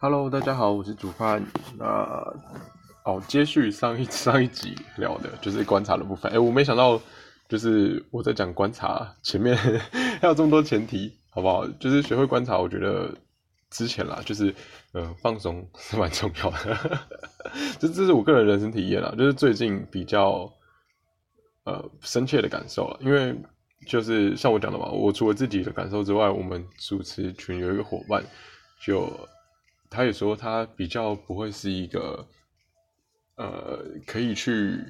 Hello，大家好，我是主犯。那哦，接续上一 上一集聊的就是观察的部分。哎，我没想到，就是我在讲观察前面 还有这么多前提，好不好？就是学会观察，我觉得之前啦，就是呃放松是蛮重要的。这这是我个人人生体验啦，就是最近比较呃深切的感受了，因为。就是像我讲的嘛，我除了自己的感受之外，我们主持群有一个伙伴，就他也说他比较不会是一个，呃，可以去，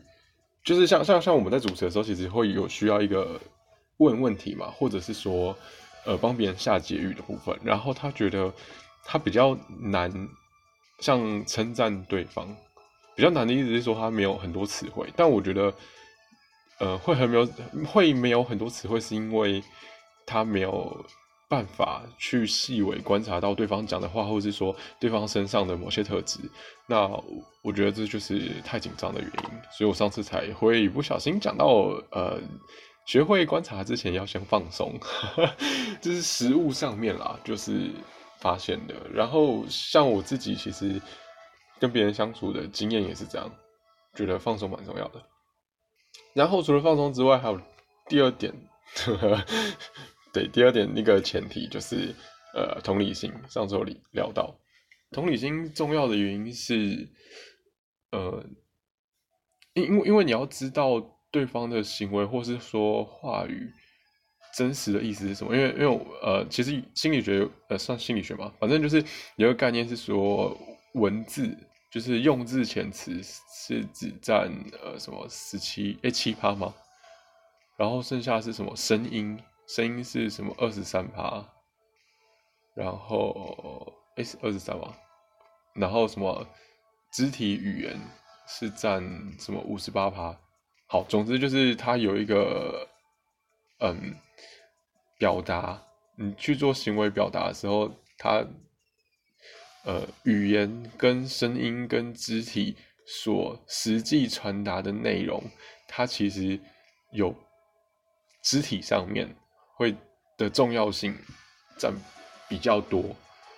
就是像像像我们在主持的时候，其实会有需要一个问问题嘛，或者是说，呃，帮别人下结语的部分，然后他觉得他比较难，像称赞对方，比较难的意思是说他没有很多词汇，但我觉得。呃，会很没有会没有很多词汇，是因为他没有办法去细微观察到对方讲的话，或是说对方身上的某些特质。那我觉得这就是太紧张的原因，所以我上次才会不小心讲到，呃，学会观察之前要先放松，这是实物上面啦，就是发现的。然后像我自己，其实跟别人相处的经验也是这样，觉得放松蛮重要的。然后除了放松之外，还有第二点，对，第二点那个前提就是呃同理心。上周里聊到同理心重要的原因是，呃，因因为因为你要知道对方的行为或是说话语真实的意思是什么。因为因为呃，其实心理学呃算心理学嘛，反正就是有个概念是说文字。就是用字遣词是只占呃什么十七诶七趴吗？然后剩下是什么声音？声音是什么二十三趴？然后诶是二十三吗？然后什么肢体语言是占什么五十八趴？好，总之就是它有一个嗯表达，你去做行为表达的时候，它。呃，语言跟声音跟肢体所实际传达的内容，它其实有肢体上面会的重要性占比较多，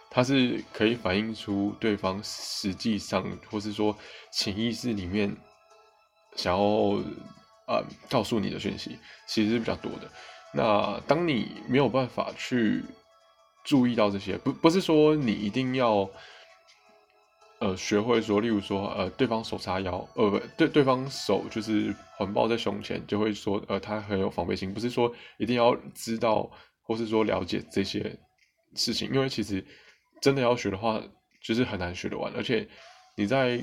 它是可以反映出对方实际上或是说潜意识里面想要呃告诉你的讯息，其实是比较多的。那当你没有办法去。注意到这些，不不是说你一定要，呃，学会说，例如说，呃，对方手叉腰，呃，不对，对方手就是环抱在胸前，就会说，呃，他很有防备心。不是说一定要知道，或是说了解这些事情，因为其实真的要学的话，就是很难学得完。而且你在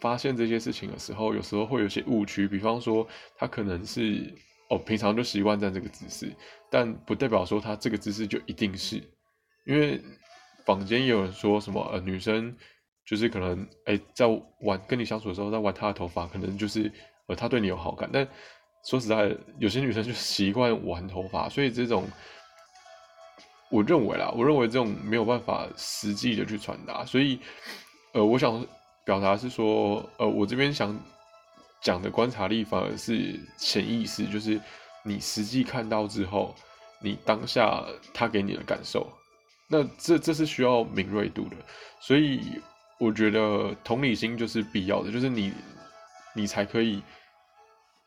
发现这些事情的时候，有时候会有些误区，比方说，他可能是哦，平常就习惯站这个姿势，但不代表说他这个姿势就一定是。因为坊间也有人说什么呃女生就是可能哎在玩跟你相处的时候在玩她的头发，可能就是呃她对你有好感。但说实在，有些女生就习惯玩头发，所以这种我认为啦，我认为这种没有办法实际的去传达。所以呃，我想表达是说呃，我这边想讲的观察力反而是潜意识，就是你实际看到之后，你当下他给你的感受。那这这是需要敏锐度的，所以我觉得同理心就是必要的，就是你你才可以，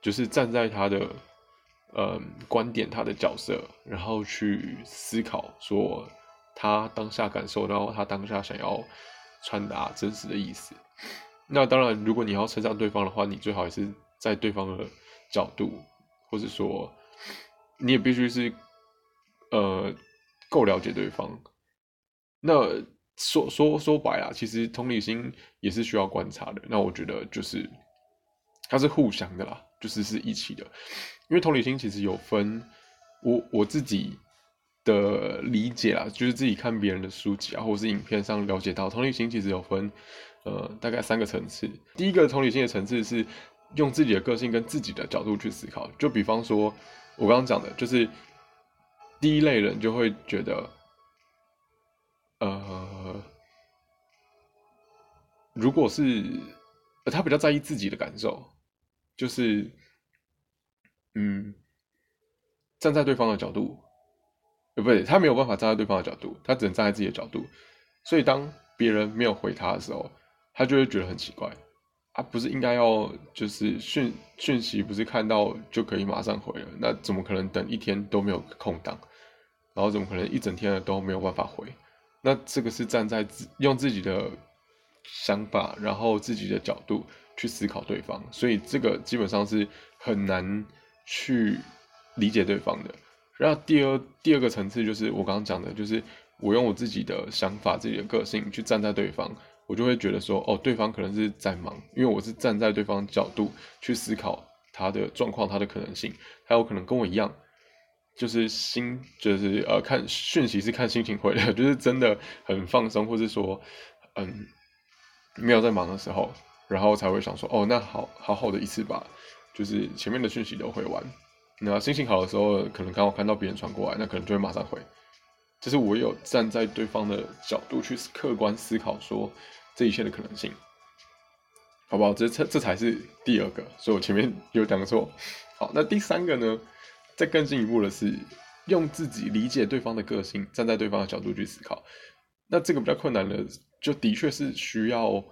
就是站在他的呃观点、他的角色，然后去思考说他当下感受到他当下想要传达真实的意思。那当然，如果你要称赞对方的话，你最好也是在对方的角度，或者说你也必须是呃。够了解对方，那说说说白了，其实同理心也是需要观察的。那我觉得就是它是互相的啦，就是是一起的。因为同理心其实有分，我我自己的理解啊，就是自己看别人的书籍啊，或者是影片上了解到，同理心其实有分呃大概三个层次。第一个同理心的层次是用自己的个性跟自己的角度去思考，就比方说我刚刚讲的，就是。第一类人就会觉得，呃，如果是他比较在意自己的感受，就是，嗯，站在对方的角度，不对，他没有办法站在对方的角度，他只能站在自己的角度。所以当别人没有回他的时候，他就会觉得很奇怪。啊，不是应该要就是讯讯息，不是看到就可以马上回了？那怎么可能等一天都没有空档？然后怎么可能一整天都没有办法回？那这个是站在自用自己的想法，然后自己的角度去思考对方，所以这个基本上是很难去理解对方的。然后第二第二个层次就是我刚刚讲的，就是我用我自己的想法、自己的个性去站在对方。我就会觉得说，哦，对方可能是在忙，因为我是站在对方角度去思考他的状况、他的可能性，他有可能跟我一样，就是心就是呃看讯息是看心情回的，就是真的很放松，或是说嗯没有在忙的时候，然后才会想说，哦，那好好好的一次吧，就是前面的讯息都回完，那心情好的时候，可能刚好看到别人传过来，那可能就会马上回，就是我有站在对方的角度去客观思考说。这一切的可能性，好不好？这这这才是第二个，所以我前面有讲错。好，那第三个呢？再更进一步的是，用自己理解对方的个性，站在对方的角度去思考。那这个比较困难的，就的确是需要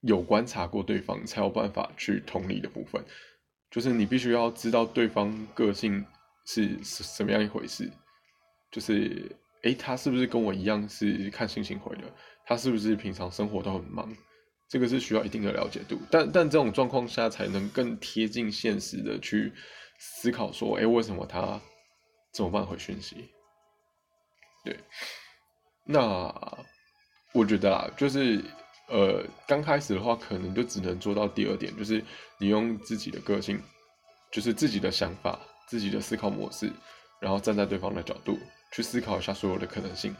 有观察过对方，才有办法去同理的部分。就是你必须要知道对方个性是什么样一回事。就是，诶，他是不是跟我一样是看心情回的？他是不是平常生活都很忙？这个是需要一定的了解度，但但这种状况下才能更贴近现实的去思考说，哎，为什么他怎么办回讯息？对，那我觉得啊，就是呃，刚开始的话，可能就只能做到第二点，就是你用自己的个性，就是自己的想法、自己的思考模式，然后站在对方的角度去思考一下所有的可能性。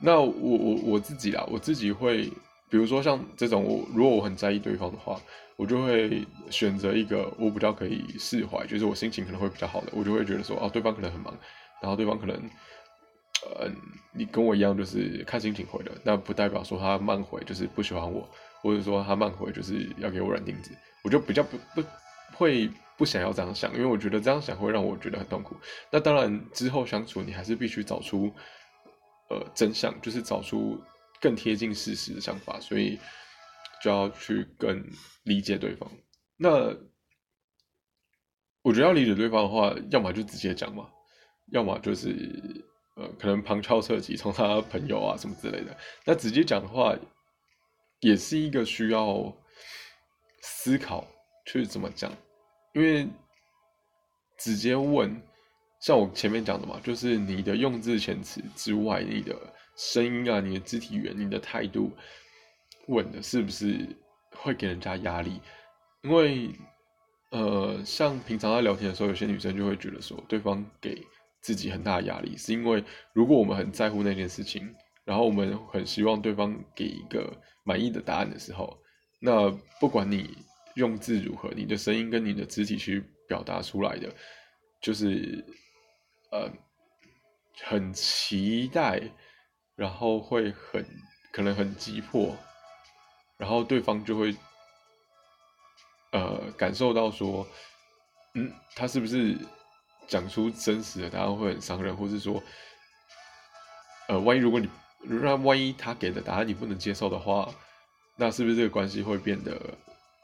那我我我自己啦，我自己会，比如说像这种，我如果我很在意对方的话，我就会选择一个我比较可以释怀，就是我心情可能会比较好的，我就会觉得说，哦，对方可能很忙，然后对方可能，嗯，你跟我一样就是看心情回的，那不代表说他慢回就是不喜欢我，或者说他慢回就是要给我软钉子，我就比较不不会不想要这样想，因为我觉得这样想会让我觉得很痛苦。那当然之后相处，你还是必须找出。呃，真相就是找出更贴近事实的想法，所以就要去更理解对方。那我觉得要理解对方的话，要么就直接讲嘛，要么就是呃，可能旁敲侧击，从他朋友啊什么之类的。那直接讲的话，也是一个需要思考去怎么讲，因为直接问。像我前面讲的嘛，就是你的用字遣词之外，你的声音啊，你的肢体语言，你的态度，问的是不是会给人家压力？因为，呃，像平常在聊天的时候，有些女生就会觉得说，对方给自己很大的压力，是因为如果我们很在乎那件事情，然后我们很希望对方给一个满意的答案的时候，那不管你用字如何，你的声音跟你的肢体去表达出来的，就是。呃，很期待，然后会很可能很急迫，然后对方就会呃感受到说，嗯，他是不是讲出真实的答案会很伤人，或是说，呃，万一如果你那万一他给的答案你不能接受的话，那是不是这个关系会变得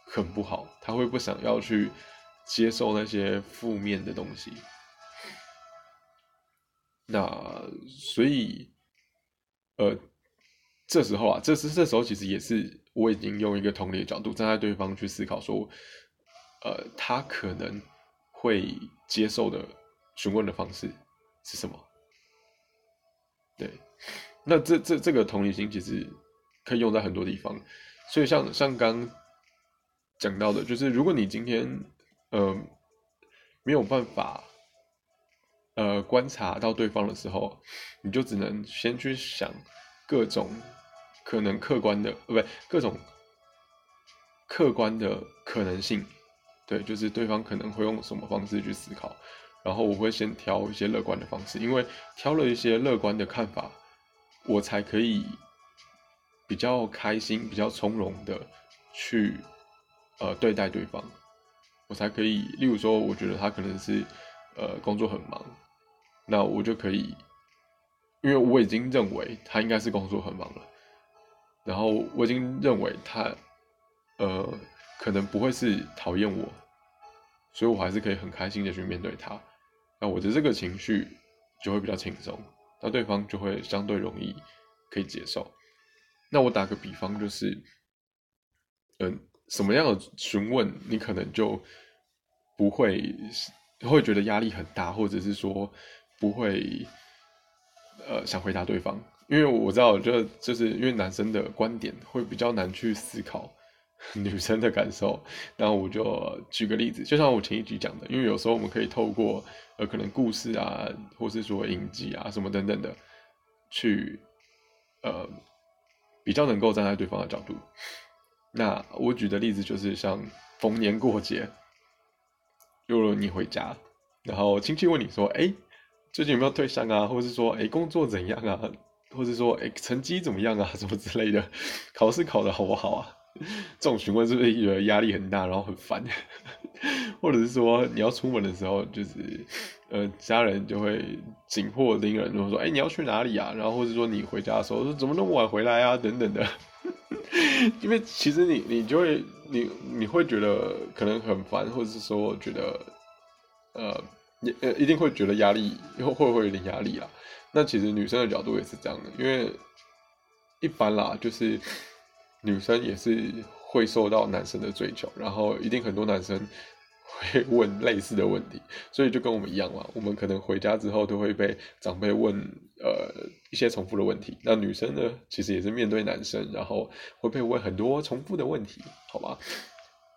很不好？他会不想要去接受那些负面的东西。那所以，呃，这时候啊，这是这时候其实也是我已经用一个同理的角度站在对方去思考，说，呃，他可能会接受的询问的方式是什么？对，那这这这个同理心其实可以用在很多地方，所以像像刚讲到的，就是如果你今天呃没有办法。呃，观察到对方的时候，你就只能先去想各种可能客观的，呃，不各种客观的可能性。对，就是对方可能会用什么方式去思考，然后我会先挑一些乐观的方式，因为挑了一些乐观的看法，我才可以比较开心、比较从容的去呃对待对方，我才可以，例如说，我觉得他可能是呃工作很忙。那我就可以，因为我已经认为他应该是工作很忙了，然后我已经认为他，呃，可能不会是讨厌我，所以我还是可以很开心的去面对他，那我的这个情绪就会比较轻松，那对方就会相对容易可以接受。那我打个比方就是，嗯，什么样的询问你可能就不会会觉得压力很大，或者是说不会呃想回答对方。因为我知道，就就是因为男生的观点会比较难去思考 女生的感受，然后我就举个例子，就像我前一集讲的，因为有时候我们可以透过呃可能故事啊，或是说影集啊什么等等的，去呃比较能够站在对方的角度。那我举的例子就是像逢年过节，如你回家，然后亲戚问你说：“哎，最近有没有对象啊？”或者是说：“哎，工作怎样啊？”或者说，哎，成绩怎么样啊？什么之类的，考试考的好不好啊？这种询问是不是觉得压力很大，然后很烦？或者是说，你要出门的时候，就是呃，家人就会紧迫盯人，就说，哎，你要去哪里啊？然后或者说你回家的时候，说怎么那么晚回来啊？等等的。因为其实你你就会你你会觉得可能很烦，或者是说觉得呃，你呃一定会觉得压力，会会会有点压力啊。那其实女生的角度也是这样的，因为一般啦，就是女生也是会受到男生的追求，然后一定很多男生会问类似的问题，所以就跟我们一样嘛，我们可能回家之后都会被长辈问呃一些重复的问题。那女生呢，其实也是面对男生，然后会被问很多重复的问题，好吧？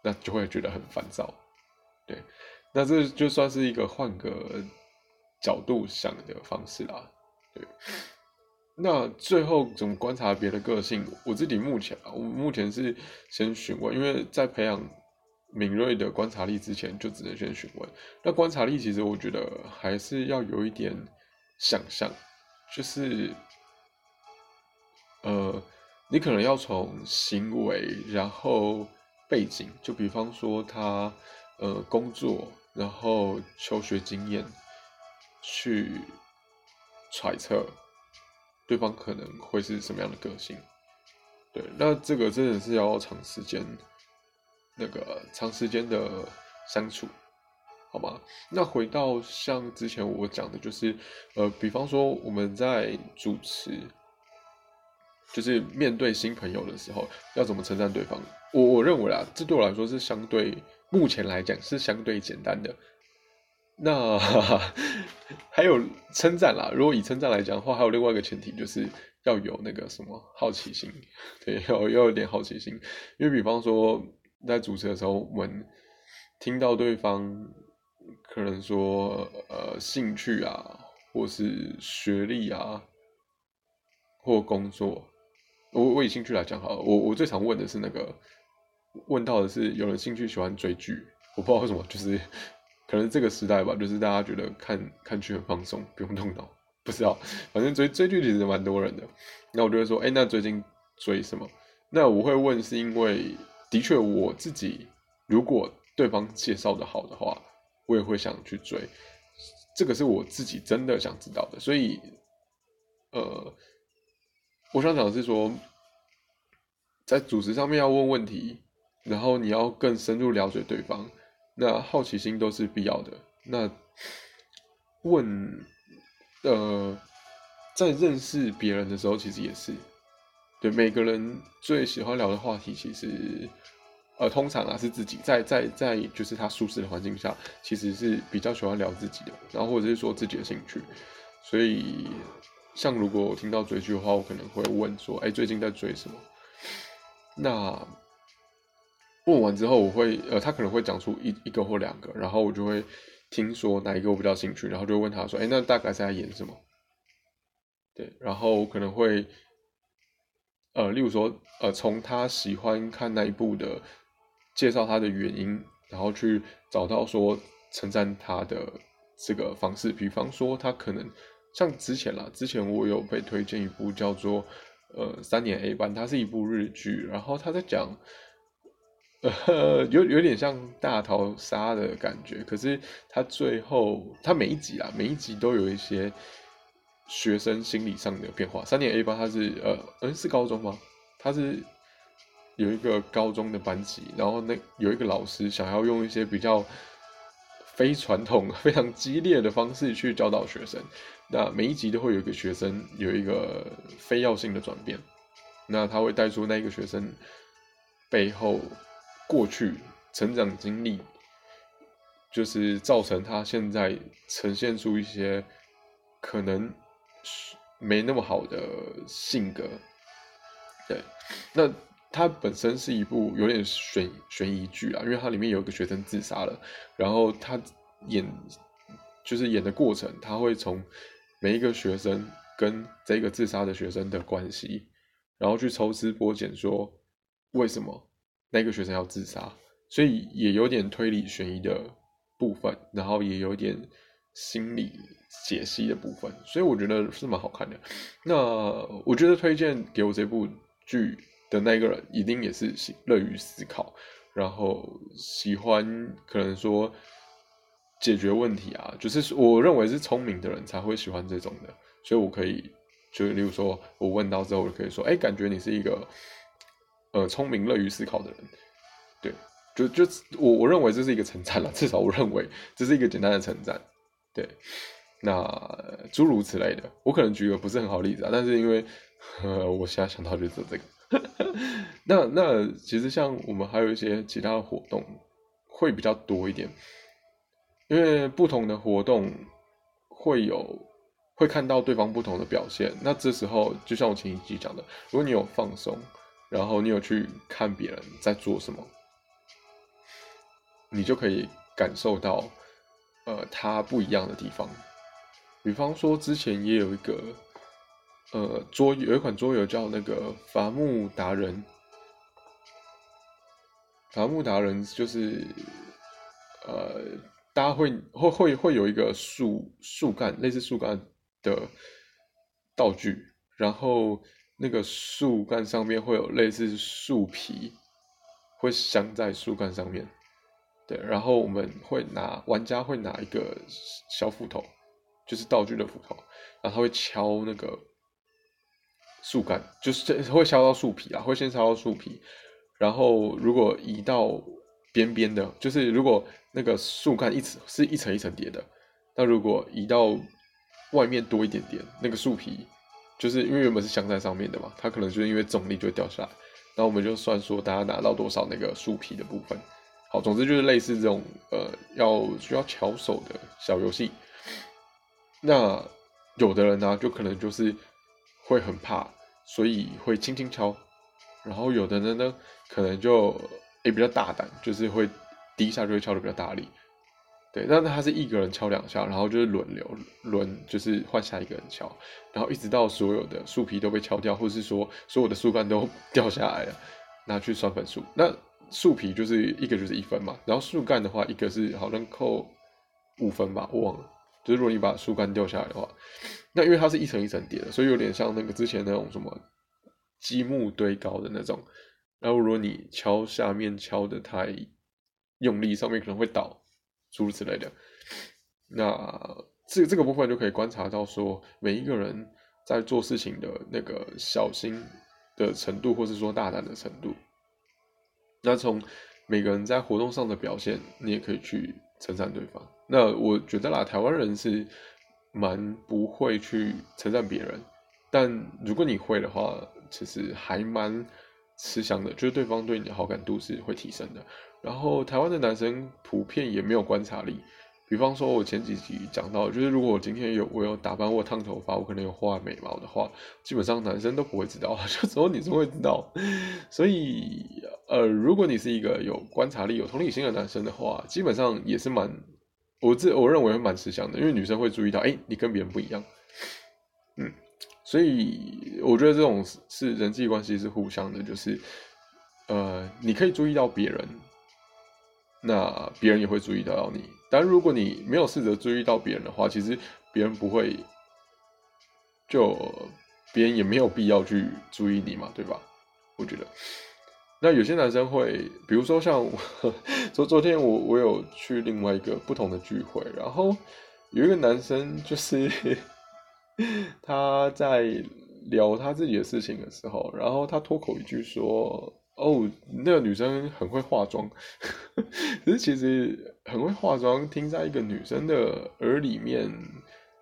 那就会觉得很烦躁。对，那这就算是一个换个角度想的方式啦。对那最后怎么观察别的个性？我自己目前，我目前是先询问，因为在培养敏锐的观察力之前，就只能先询问。那观察力其实我觉得还是要有一点想象，就是呃，你可能要从行为，然后背景，就比方说他呃工作，然后求学经验去。揣测对方可能会是什么样的个性，对，那这个真的是要长时间，那个长时间的相处，好吗？那回到像之前我讲的，就是呃，比方说我们在主持，就是面对新朋友的时候，要怎么称赞对方？我我认为啊，这对我来说是相对目前来讲是相对简单的。那还有称赞啦，如果以称赞来讲的话，还有另外一个前提，就是要有那个什么好奇心，对，要要有点好奇心。因为比方说在主持的时候，我们听到对方可能说呃兴趣啊，或是学历啊，或工作，我我以兴趣来讲好了，我我最常问的是那个问到的是有人兴趣喜欢追剧，我不知道为什么就是。可能这个时代吧，就是大家觉得看看剧很放松，不用动脑，不知道，反正追追剧其实蛮多人的。那我就会说，哎，那最近追什么？那我会问，是因为的确我自己，如果对方介绍的好的话，我也会想去追。这个是我自己真的想知道的。所以，呃，我想讲的是说，在主持上面要问问题，然后你要更深入了解对方。那好奇心都是必要的。那问，呃，在认识别人的时候，其实也是，对每个人最喜欢聊的话题，其实，呃，通常啊是自己在在在就是他舒适的环境下，其实是比较喜欢聊自己的，然后或者是说自己的兴趣。所以，像如果我听到追剧的话，我可能会问说，哎，最近在追什么？那。问完之后，我会呃，他可能会讲出一一个或两个，然后我就会听说哪一个我比较兴趣，然后就问他说：“哎，那大概是在演什么？”对，然后可能会呃，例如说呃，从他喜欢看那一部的介绍他的原因，然后去找到说称赞他的这个方式。比方说，他可能像之前啦，之前我有被推荐一部叫做呃三年 A 班，它是一部日剧，然后他在讲。呃，有有点像大逃杀的感觉，可是他最后他每一集啊，每一集都有一些学生心理上的变化。三年 A 班他是呃，嗯，是高中吗？他是有一个高中的班级，然后那有一个老师想要用一些比较非传统、非常激烈的方式去教导学生。那每一集都会有一个学生有一个非要性的转变，那他会带出那个学生背后过去成长经历，就是造成他现在呈现出一些可能没那么好的性格。对，那它本身是一部有点悬悬疑剧啊，因为它里面有一个学生自杀了，然后他演就是演的过程，他会从每一个学生跟这个自杀的学生的关系，然后去抽丝剥茧，说为什么那个学生要自杀，所以也有点推理悬疑的部分，然后也有点心理解析的部分，所以我觉得是蛮好看的。那我觉得推荐给我这部剧的那个人，一定也是乐于思考，然后喜欢可能说。解决问题啊，就是我认为是聪明的人才会喜欢这种的，所以我可以就例如说，我问到之后，我可以说，哎，感觉你是一个呃聪明、乐于思考的人，对，就就我我认为这是一个称赞了，至少我认为这是一个简单的称赞，对，那诸如此类的，我可能举个不是很好例子啊，但是因为呃我现在想到就是这个，那那其实像我们还有一些其他的活动会比较多一点。因为不同的活动会有会看到对方不同的表现，那这时候就像我前一集讲的，如果你有放松，然后你有去看别人在做什么，你就可以感受到呃他不一样的地方。比方说之前也有一个呃桌有一款桌游叫那个伐木达人，伐木达人就是呃。大家会会会会有一个树树干，类似树干的道具，然后那个树干上面会有类似树皮，会镶在树干上面。对，然后我们会拿玩家会拿一个小斧头，就是道具的斧头，然后他会敲那个树干，就是会敲到树皮啊，会先敲到树皮，然后如果移到边边的，就是如果。那个树干一层是一层一层叠的，那如果移到外面多一点点，那个树皮就是因为原本是镶在上面的嘛，它可能就是因为重力就会掉下来。那我们就算说大家拿到多少那个树皮的部分。好，总之就是类似这种呃要需要巧手的小游戏。那有的人呢，就可能就是会很怕，所以会轻轻敲。然后有的人呢，可能就也比较大胆，就是会。第一下就会敲的比较大力，对，那他是一个人敲两下，然后就是轮流轮，就是换下一个人敲，然后一直到所有的树皮都被敲掉，或是说所有的树干都 掉下来了，拿去算分数。那树皮就是一个就是一分嘛，然后树干的话，一个是好像扣五分吧，我忘了。就是如果你把树干掉下来的话，那因为它是一层一层叠的，所以有点像那个之前那种什么积木堆高的那种。然后如果你敲下面敲的太。用力上面可能会倒，诸如此类的。那这这个部分就可以观察到，说每一个人在做事情的那个小心的程度，或是说大胆的程度。那从每个人在活动上的表现，你也可以去称赞对方。那我觉得啦，台湾人是蛮不会去称赞别人，但如果你会的话，其实还蛮吃香的，就是对方对你的好感度是会提升的。然后台湾的男生普遍也没有观察力，比方说，我前几集讲到，就是如果我今天有我有打扮或烫头发，我可能有画眉毛的话，基本上男生都不会知道，就只有女生会知道。所以，呃，如果你是一个有观察力、有同理心的男生的话，基本上也是蛮，我自我认为蛮吃香的，因为女生会注意到，哎，你跟别人不一样。嗯，所以我觉得这种是人际关系是互相的，就是，呃，你可以注意到别人。那别人也会注意到你，但如果你没有试着注意到别人的话，其实别人不会，就别人也没有必要去注意你嘛，对吧？我觉得，那有些男生会，比如说像昨昨天我我有去另外一个不同的聚会，然后有一个男生就是 他在聊他自己的事情的时候，然后他脱口一句说：“哦，那个女生很会化妆。”可是其实很会化妆，听在一个女生的耳里面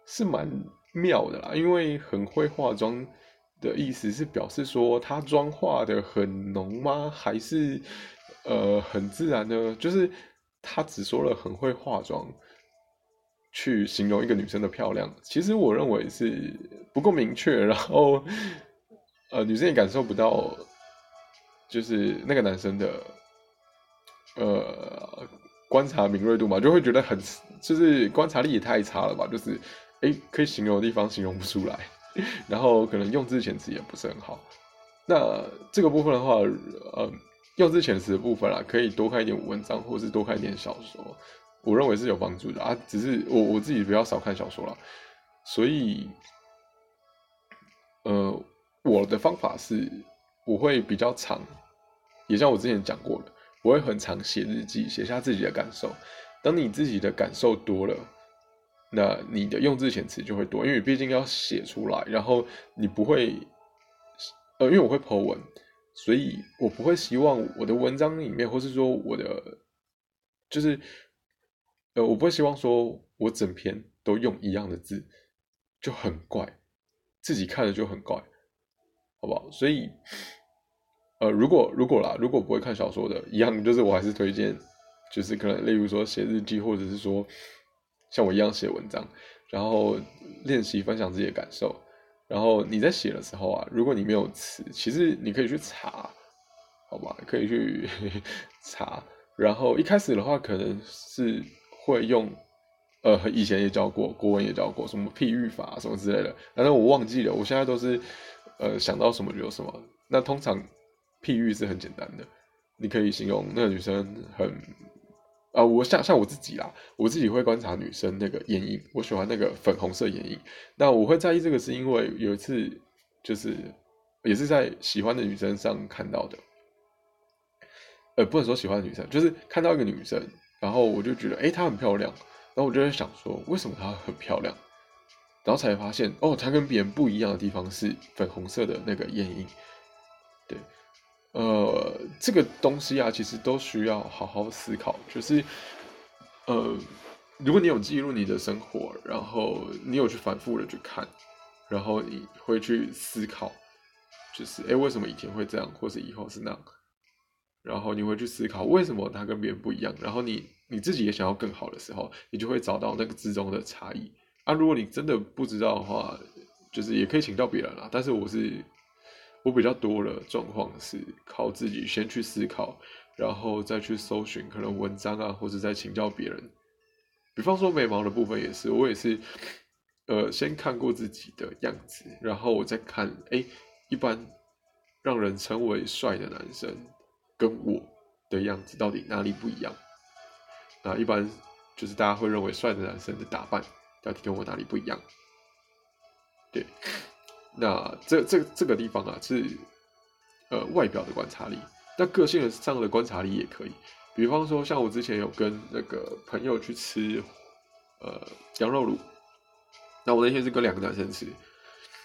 是蛮妙的啦，因为很会化妆的意思是表示说她妆化的很浓吗？还是呃很自然呢？就是他只说了很会化妆。去形容一个女生的漂亮，其实我认为是不够明确，然后，呃，女生也感受不到，就是那个男生的，呃，观察敏锐度嘛，就会觉得很，就是观察力也太差了吧，就是，哎，可以形容的地方形容不出来，然后可能用字遣词也不是很好。那这个部分的话，呃，用字遣词的部分啊，可以多看一点文章，或是多看一点小说。我认为是有帮助的啊，只是我我自己比较少看小说了，所以，呃，我的方法是，我会比较长，也像我之前讲过的，我会很常写日记，写下自己的感受。当你自己的感受多了，那你的用字遣词就会多，因为毕竟要写出来，然后你不会，呃，因为我会剖文，所以我不会希望我的文章里面，或是说我的，就是。呃，我不会希望说我整篇都用一样的字，就很怪，自己看了就很怪，好不好？所以，呃，如果如果啦，如果不会看小说的，一样就是我还是推荐，就是可能例如说写日记，或者是说像我一样写文章，然后练习分享自己的感受。然后你在写的时候啊，如果你没有词，其实你可以去查，好吧？可以去 查。然后一开始的话，可能是。会用，呃，以前也教过，国文也教过，什么譬喻法什么之类的，反正我忘记了。我现在都是，呃，想到什么就有什么。那通常譬喻是很简单的，你可以形容那个女生很，啊，我像像我自己啦，我自己会观察女生那个眼影，我喜欢那个粉红色眼影。那我会在意这个，是因为有一次就是也是在喜欢的女生上看到的，呃，不能说喜欢的女生，就是看到一个女生。然后我就觉得，哎，她很漂亮。然后我就在想说，为什么她很漂亮？然后才发现，哦，它跟别人不一样的地方是粉红色的那个眼影。对，呃，这个东西啊，其实都需要好好思考。就是，呃，如果你有记录你的生活，然后你有去反复的去看，然后你会去思考，就是，哎，为什么以前会这样，或是以后是那样？然后你会去思考为什么他跟别人不一样，然后你你自己也想要更好的时候，你就会找到那个之中的差异啊。如果你真的不知道的话，就是也可以请教别人啦。但是我是我比较多的状况是靠自己先去思考，然后再去搜寻可能文章啊，或者再请教别人。比方说眉毛的部分也是，我也是呃先看过自己的样子，然后我再看哎一般让人称为帅的男生。跟我的样子到底哪里不一样？那一般就是大家会认为帅的男生的打扮到底跟我哪里不一样？对，那这这这个地方啊是呃外表的观察力，那个性上的观察力也可以。比方说像我之前有跟那个朋友去吃呃羊肉卤，那我那天是跟两个男生吃，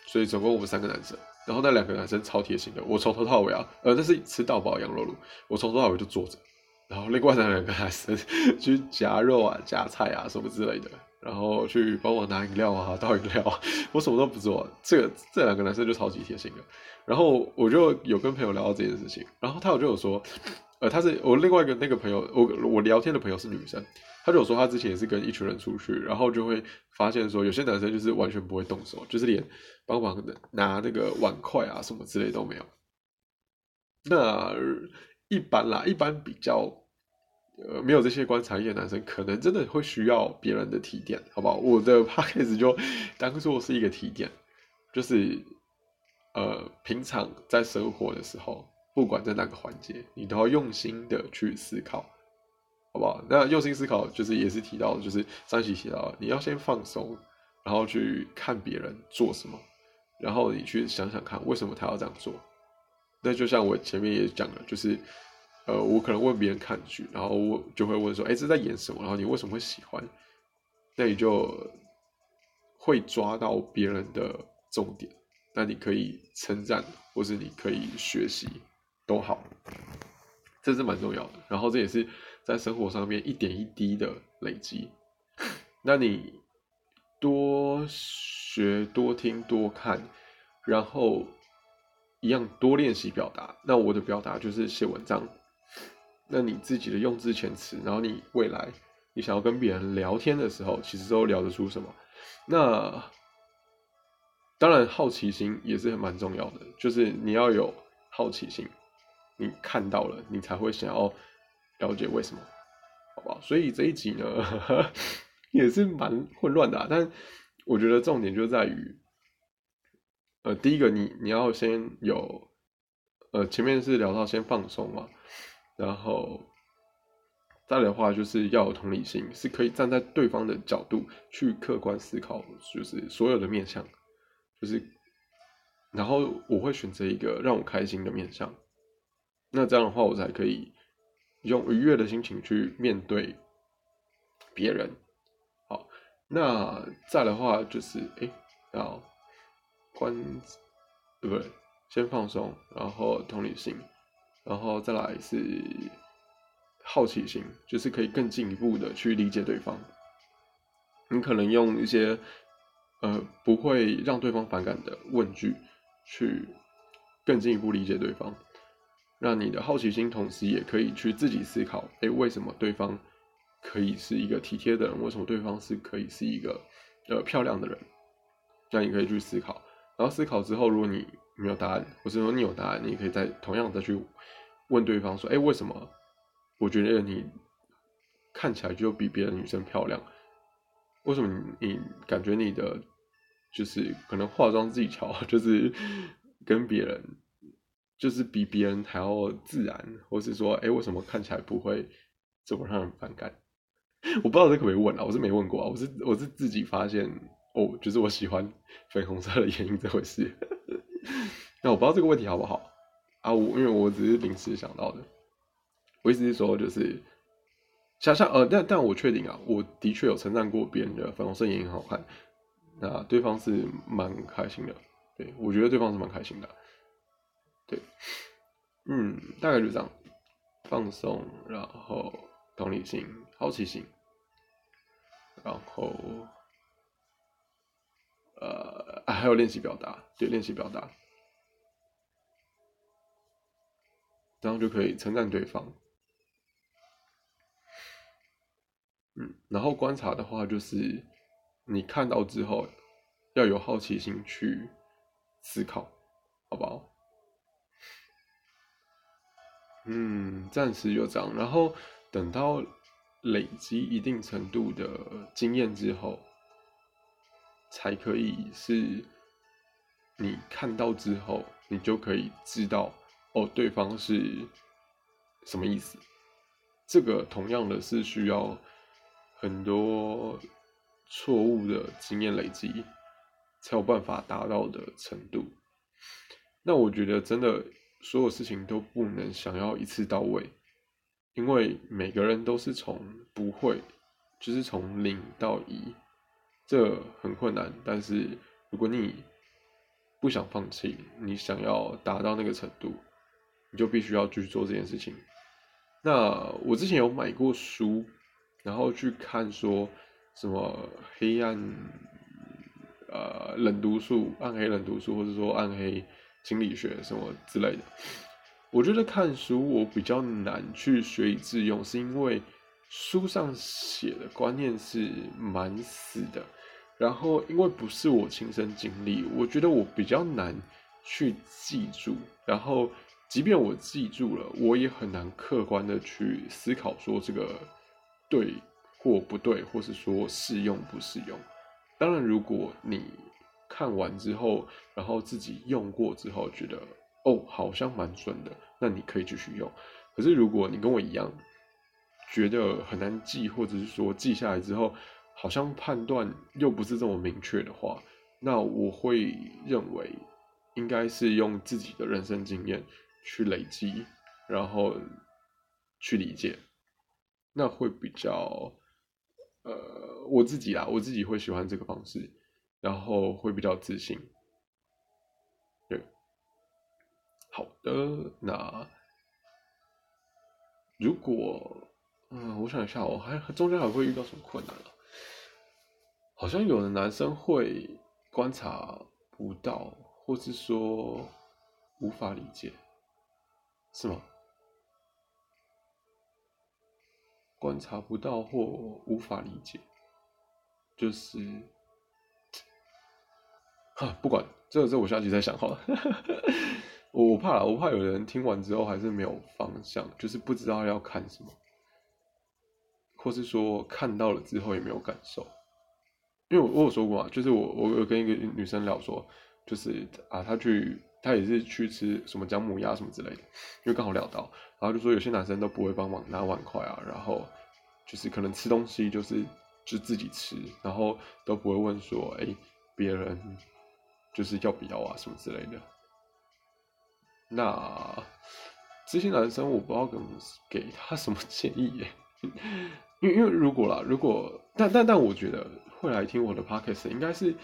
所以总共我们三个男生。然后那两个男生超贴心的，我从头到尾啊，呃，那是吃到饱羊肉卤，我从头到尾就坐着，然后另外两个男生去夹肉啊、夹菜啊什么之类的，然后去帮我拿饮料啊、倒饮料，我什么都不做，这个这两个男生就超级贴心的。然后我就有跟朋友聊到这件事情，然后他有就有说，呃，他是我另外一个那个朋友，我我聊天的朋友是女生。他就有说，他之前也是跟一群人出去，然后就会发现说，有些男生就是完全不会动手，就是连帮忙拿那个碗筷啊什么之类都没有。那一般啦，一般比较呃没有这些观察力的男生，可能真的会需要别人的提点，好不好？我的 p a c k a g e 就当做是一个提点，就是呃平常在生活的时候，不管在哪个环节，你都要用心的去思考。好不好？那用心思考就是也是提到，就是上期提到，你要先放松，然后去看别人做什么，然后你去想想看为什么他要这样做。那就像我前面也讲了，就是呃，我可能问别人看剧，然后我就会问说，哎，这在演什么？然后你为什么会喜欢？那你就会抓到别人的重点，那你可以称赞，或是你可以学习，都好，这是蛮重要的。然后这也是在生活上面一点一滴的累积。那你多学、多听、多看，然后一样多练习表达。那我的表达就是写文章。那你自己的用字遣词，然后你未来你想要跟别人聊天的时候，其实都聊得出什么？那当然，好奇心也是很蛮重要的，就是你要有好奇心，你看到了，你才会想要了解为什么，好不好？所以这一集呢，也是蛮混乱的，但我觉得重点就在于，呃，第一个，你你要先有，呃，前面是聊到先放松嘛。然后再来的话，就是要有同理心，是可以站在对方的角度去客观思考，就是所有的面相，就是，然后我会选择一个让我开心的面相，那这样的话，我才可以用愉悦的心情去面对别人。好，那再的话就是，哎，要关，不对，先放松，然后同理心。然后再来是好奇心，就是可以更进一步的去理解对方。你可能用一些呃不会让对方反感的问句，去更进一步理解对方。让你的好奇心同时也可以去自己思考：哎，为什么对方可以是一个体贴的人？为什么对方是可以是一个呃漂亮的人？那你可以去思考。然后思考之后，如果你没有答案，或者说你有答案，你可以再同样再去问对方说：“哎，为什么？我觉得你看起来就比别的女生漂亮？为什么你感觉你的就是可能化妆技巧就是跟别人就是比别人还要自然？或是说，哎，为什么看起来不会这么让人反感？我不知道这可不可以问啊，我是没问过啊，我是我是自己发现哦，就是我喜欢粉红色的眼影这回事。”那我不知道这个问题好不好啊？我因为我只是临时想到的，我意思是说，就是想象呃，但但我确定啊，我的确有称赞过别人的粉红色眼影好看，那对方是蛮开心的，对我觉得对方是蛮开心的，对，嗯，大概就这样，放松，然后同理心、好奇心，然后呃，还有练习表达，对，练习表达。这样就可以称赞对方。嗯，然后观察的话，就是你看到之后要有好奇心去思考，好不好？嗯，暂时就这样。然后等到累积一定程度的经验之后，才可以是你看到之后，你就可以知道。哦，对方是什么意思？这个同样的是需要很多错误的经验累积，才有办法达到的程度。那我觉得真的所有事情都不能想要一次到位，因为每个人都是从不会，就是从零到一，这很困难。但是如果你不想放弃，你想要达到那个程度。你就必须要去做这件事情。那我之前有买过书，然后去看说什么黑暗呃冷读术、暗黑冷读术，或者说暗黑心理学什么之类的。我觉得看书我比较难去学以致用，是因为书上写的观念是蛮死的。然后因为不是我亲身经历，我觉得我比较难去记住。然后。即便我记住了，我也很难客观的去思考说这个对或不对，或是说适用不适用。当然，如果你看完之后，然后自己用过之后，觉得哦好像蛮准的，那你可以继续用。可是如果你跟我一样，觉得很难记，或者是说记下来之后，好像判断又不是这么明确的话，那我会认为应该是用自己的人生经验。去累积，然后去理解，那会比较，呃，我自己啦，我自己会喜欢这个方式，然后会比较自信。对好的，那如果嗯，我想一下，我还中间还会遇到什么困难啊？好像有的男生会观察不到，或是说无法理解，是吗？观察不到或无法理解，就是，哈，不管这个，这我下集再想好了。我怕了，我怕有人听完之后还是没有方向，就是不知道要看什么，或是说看到了之后也没有感受。因为我我有说过嘛，就是我我有跟一个女生聊说，就是啊，她去她也是去吃什么姜母鸭什么之类的，因为刚好聊到。然后就说有些男生都不会帮忙拿碗筷啊，然后就是可能吃东西就是就自己吃，然后都不会问说哎别人就是要不要啊什么之类的。那这些男生我不知道给给他什么建议耶，因为因为如果啦，如果但但但我觉得会来听我的 podcast 应该是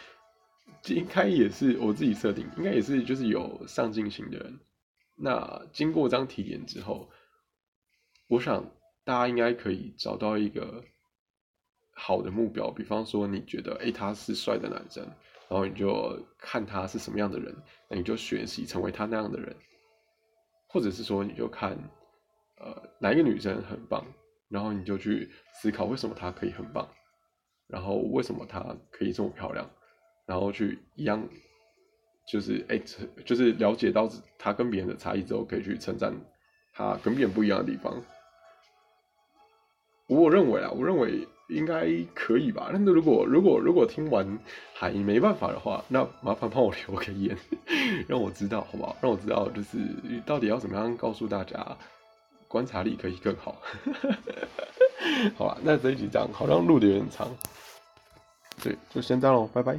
应该也是我自己设定，应该也是就是有上进心的人。那经过这样体验之后，我想大家应该可以找到一个好的目标。比方说，你觉得哎他是帅的男生，然后你就看他是什么样的人，那你就学习成为他那样的人。或者是说，你就看呃哪一个女生很棒，然后你就去思考为什么她可以很棒，然后为什么她可以这么漂亮，然后去一样。就是哎，就是了解到他跟别人的差异之后，可以去称赞他跟别人不一样的地方。我认为啊，我认为应该可以吧。那如果如果如果听完还没办法的话，那麻烦帮我留个言，让我知道好不好？让我知道就是到底要怎么样告诉大家观察力可以更好。好吧，那这一集这样好像录的有点长，对，就先这样喽，拜拜。